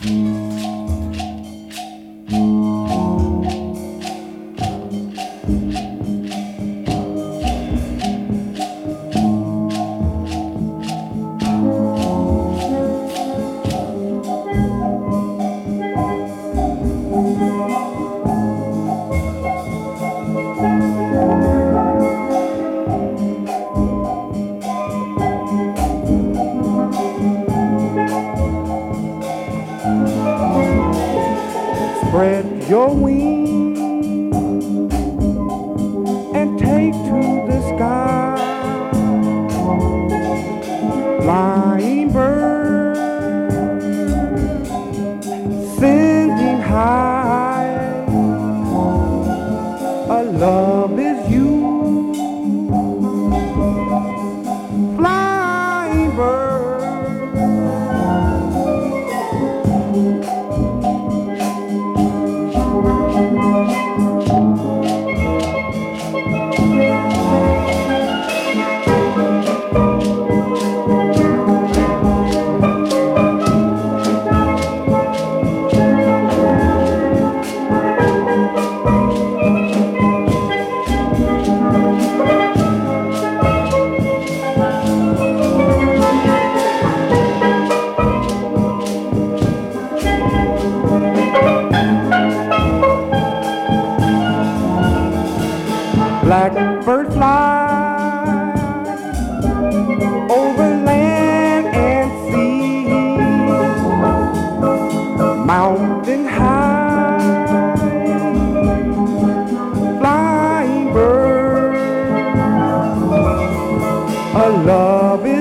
Spread A love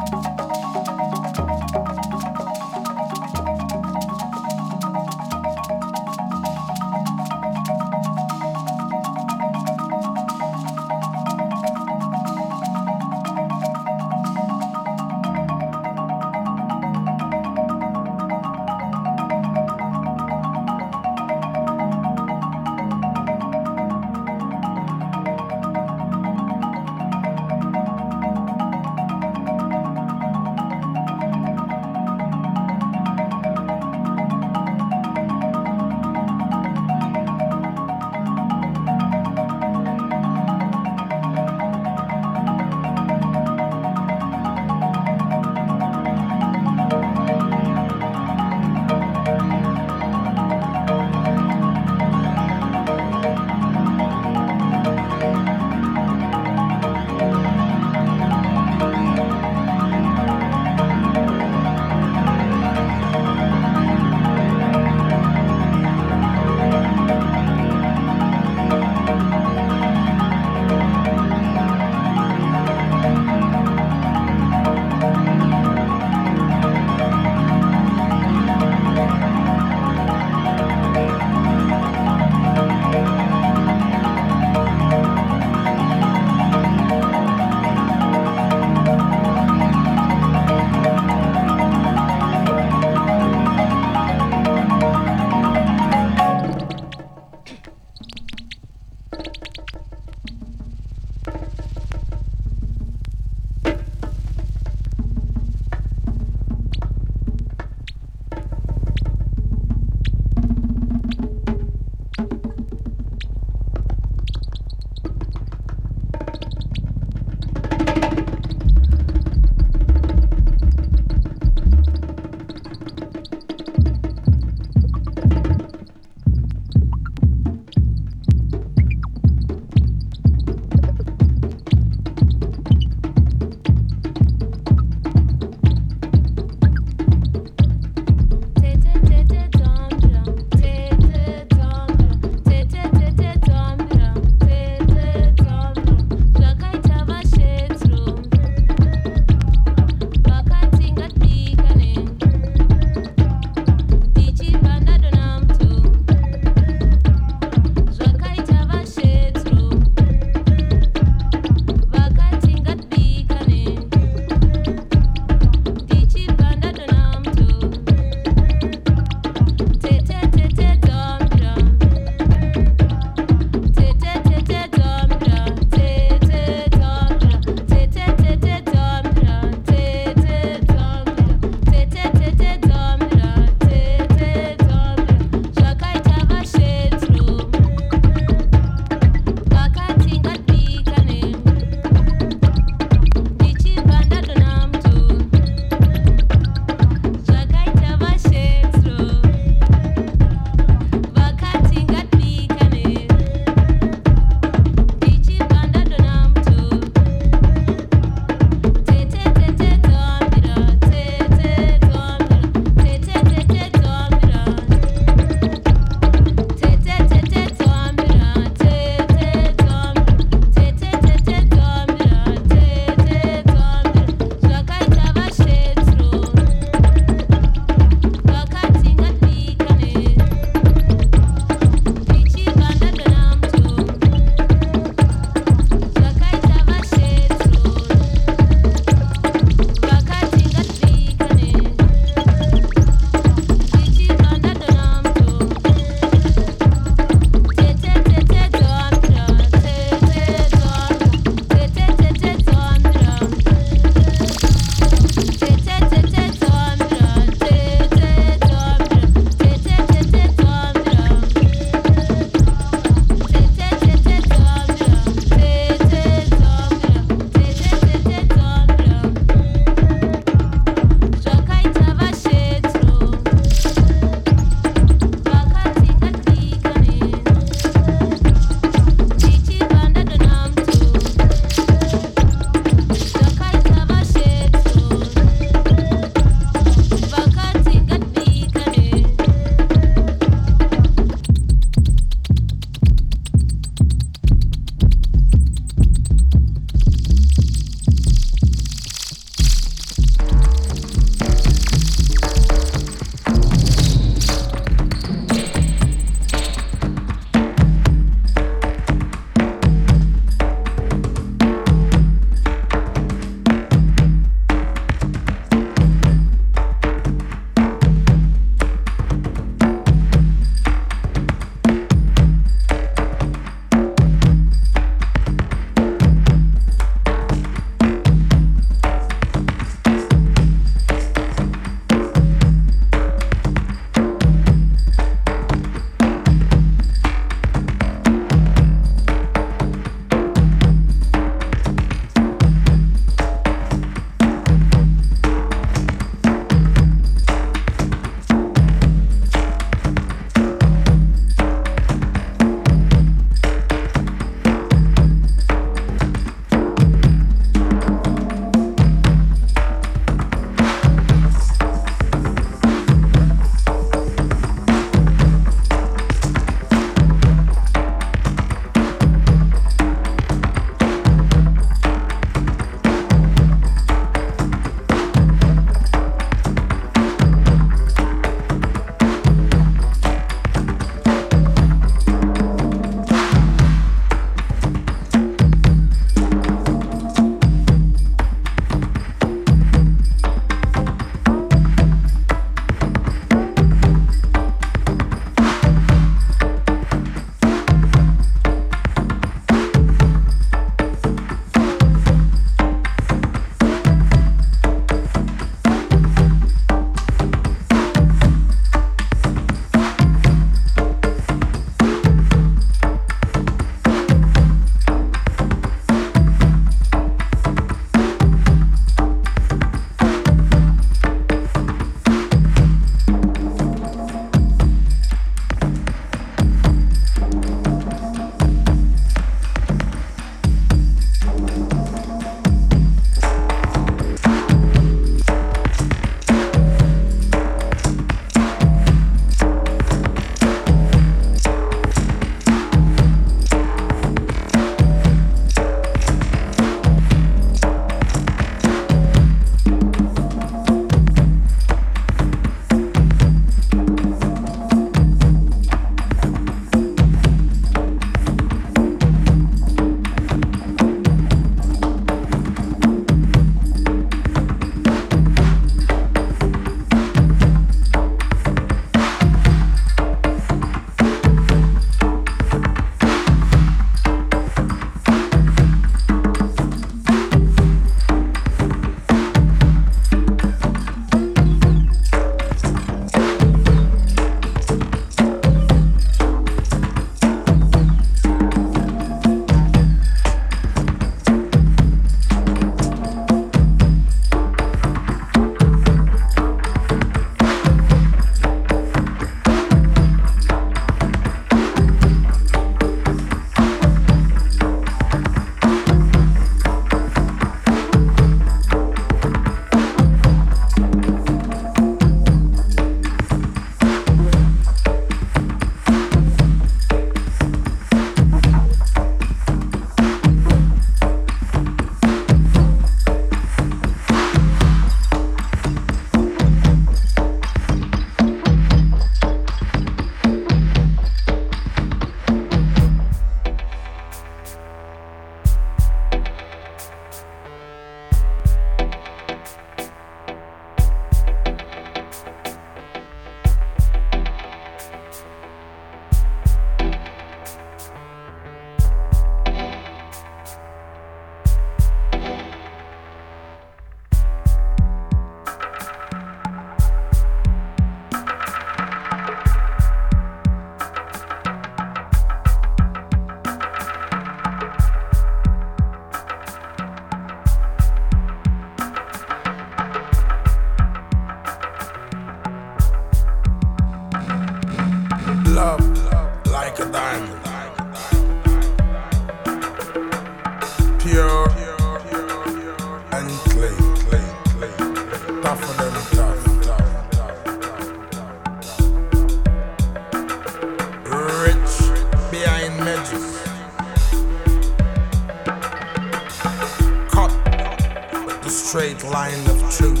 straight line of truth.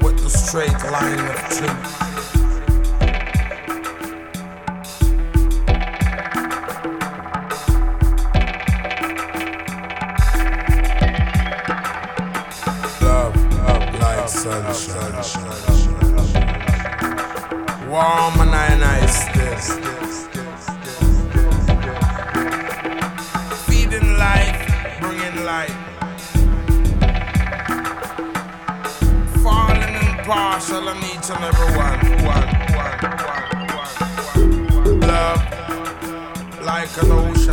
With the straight line of truth. Love, love sunshine. Warm and I nice still. Each and every one. One, one, one, one, one, one. Love like an ocean.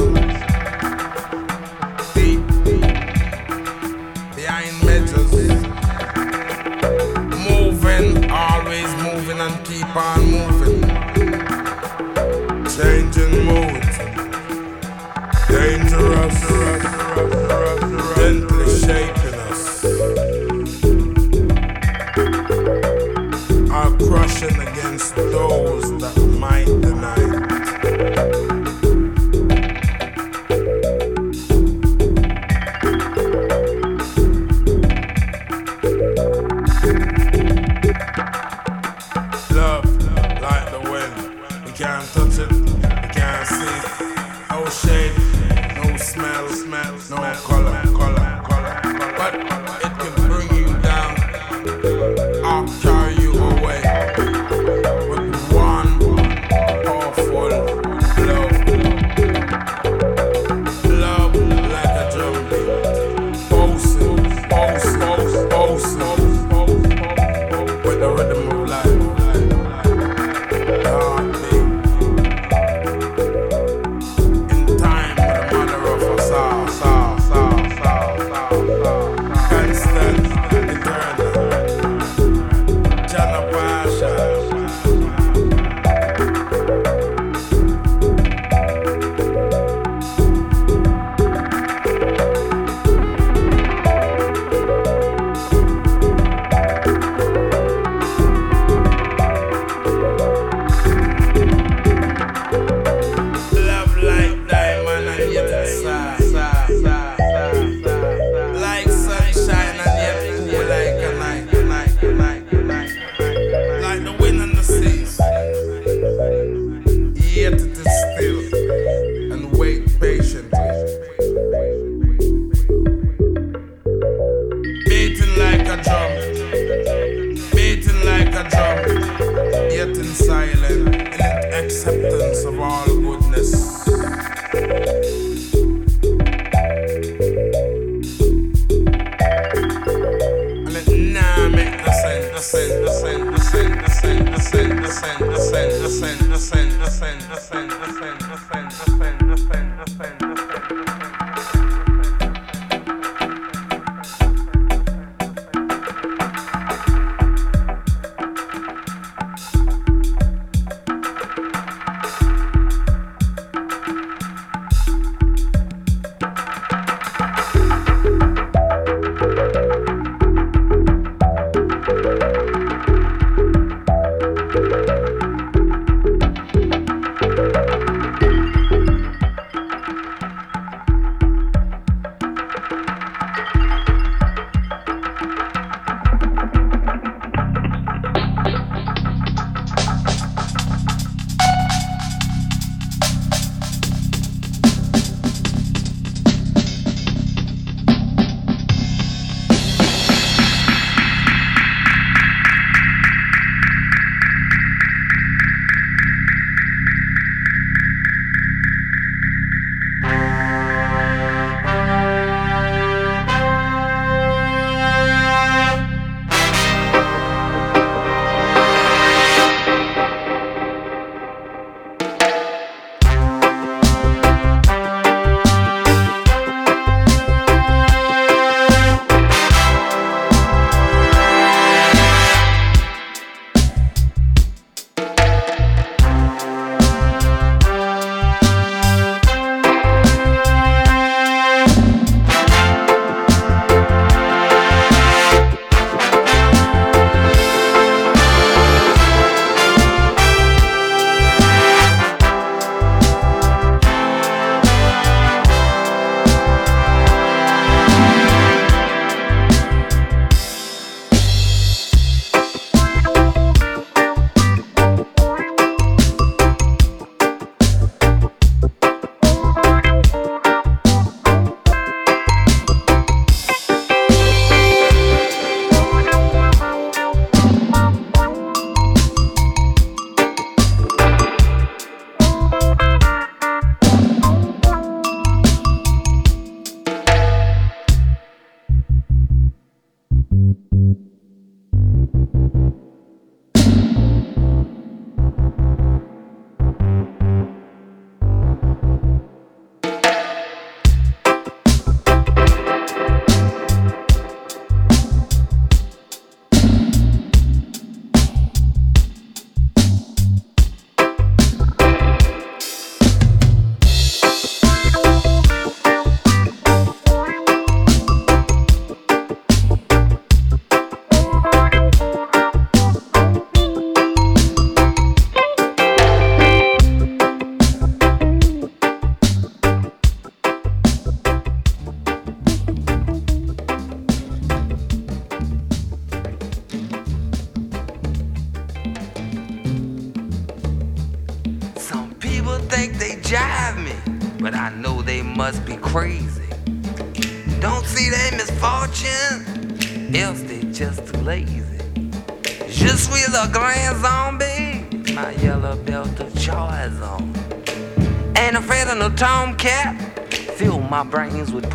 My brains with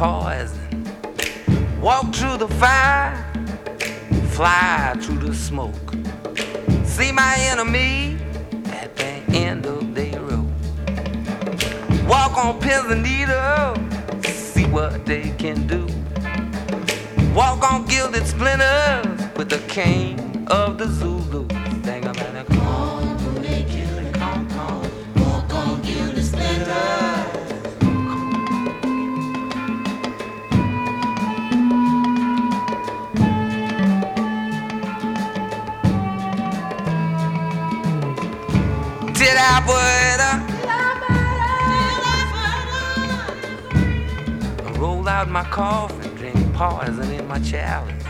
poison in my chalice.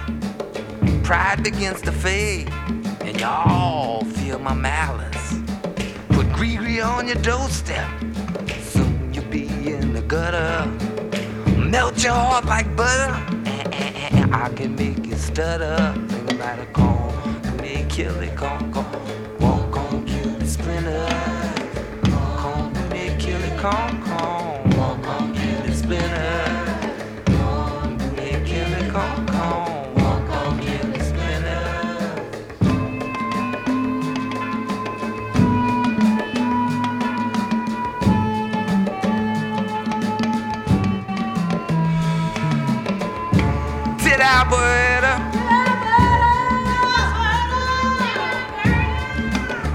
Pride begins to fade, and y'all feel my malice. Put Gregory on your doorstep, soon you'll be in the gutter. Melt your heart like butter, and, I can make you stutter. Think about a call, me kill it, come, come. Walk on, kill the splinter. Come, me kill it, come, come. Butter?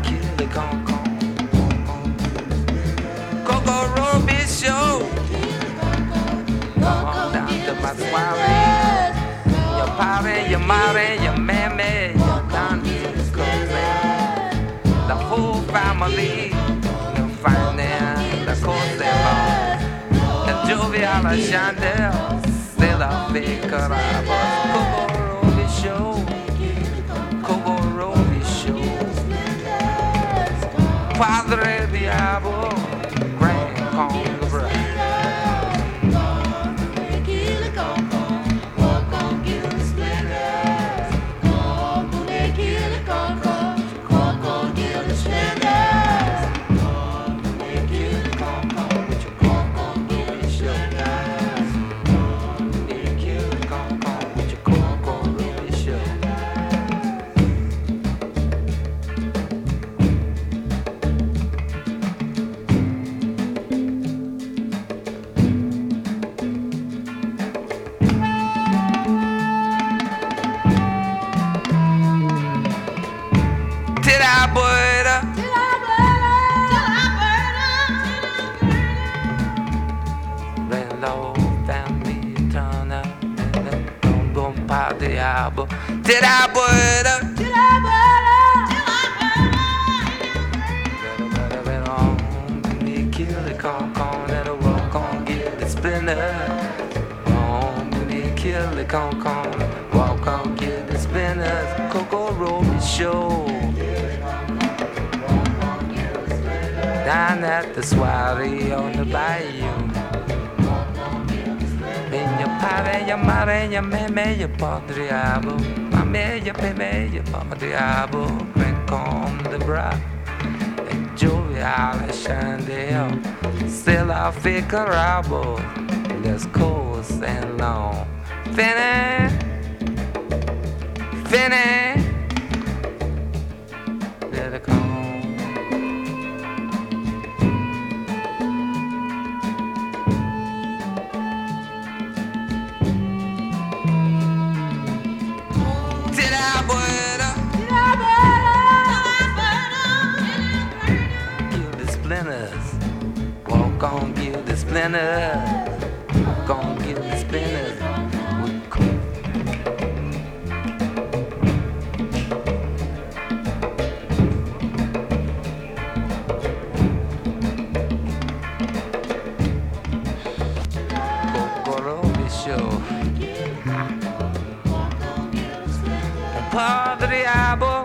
Kill it, come, on down to my soiree. Your party, your mommy, your mammy, your cousin. The whole family. You find them, the. El jovial Chandel. C'est la Padre meme, your padriabo. Mame, your peme, your padriabo. Drink on the bra. And jovial chandelle. Still I figure rabo. Let's course and long. Finny. Abo. The spinner.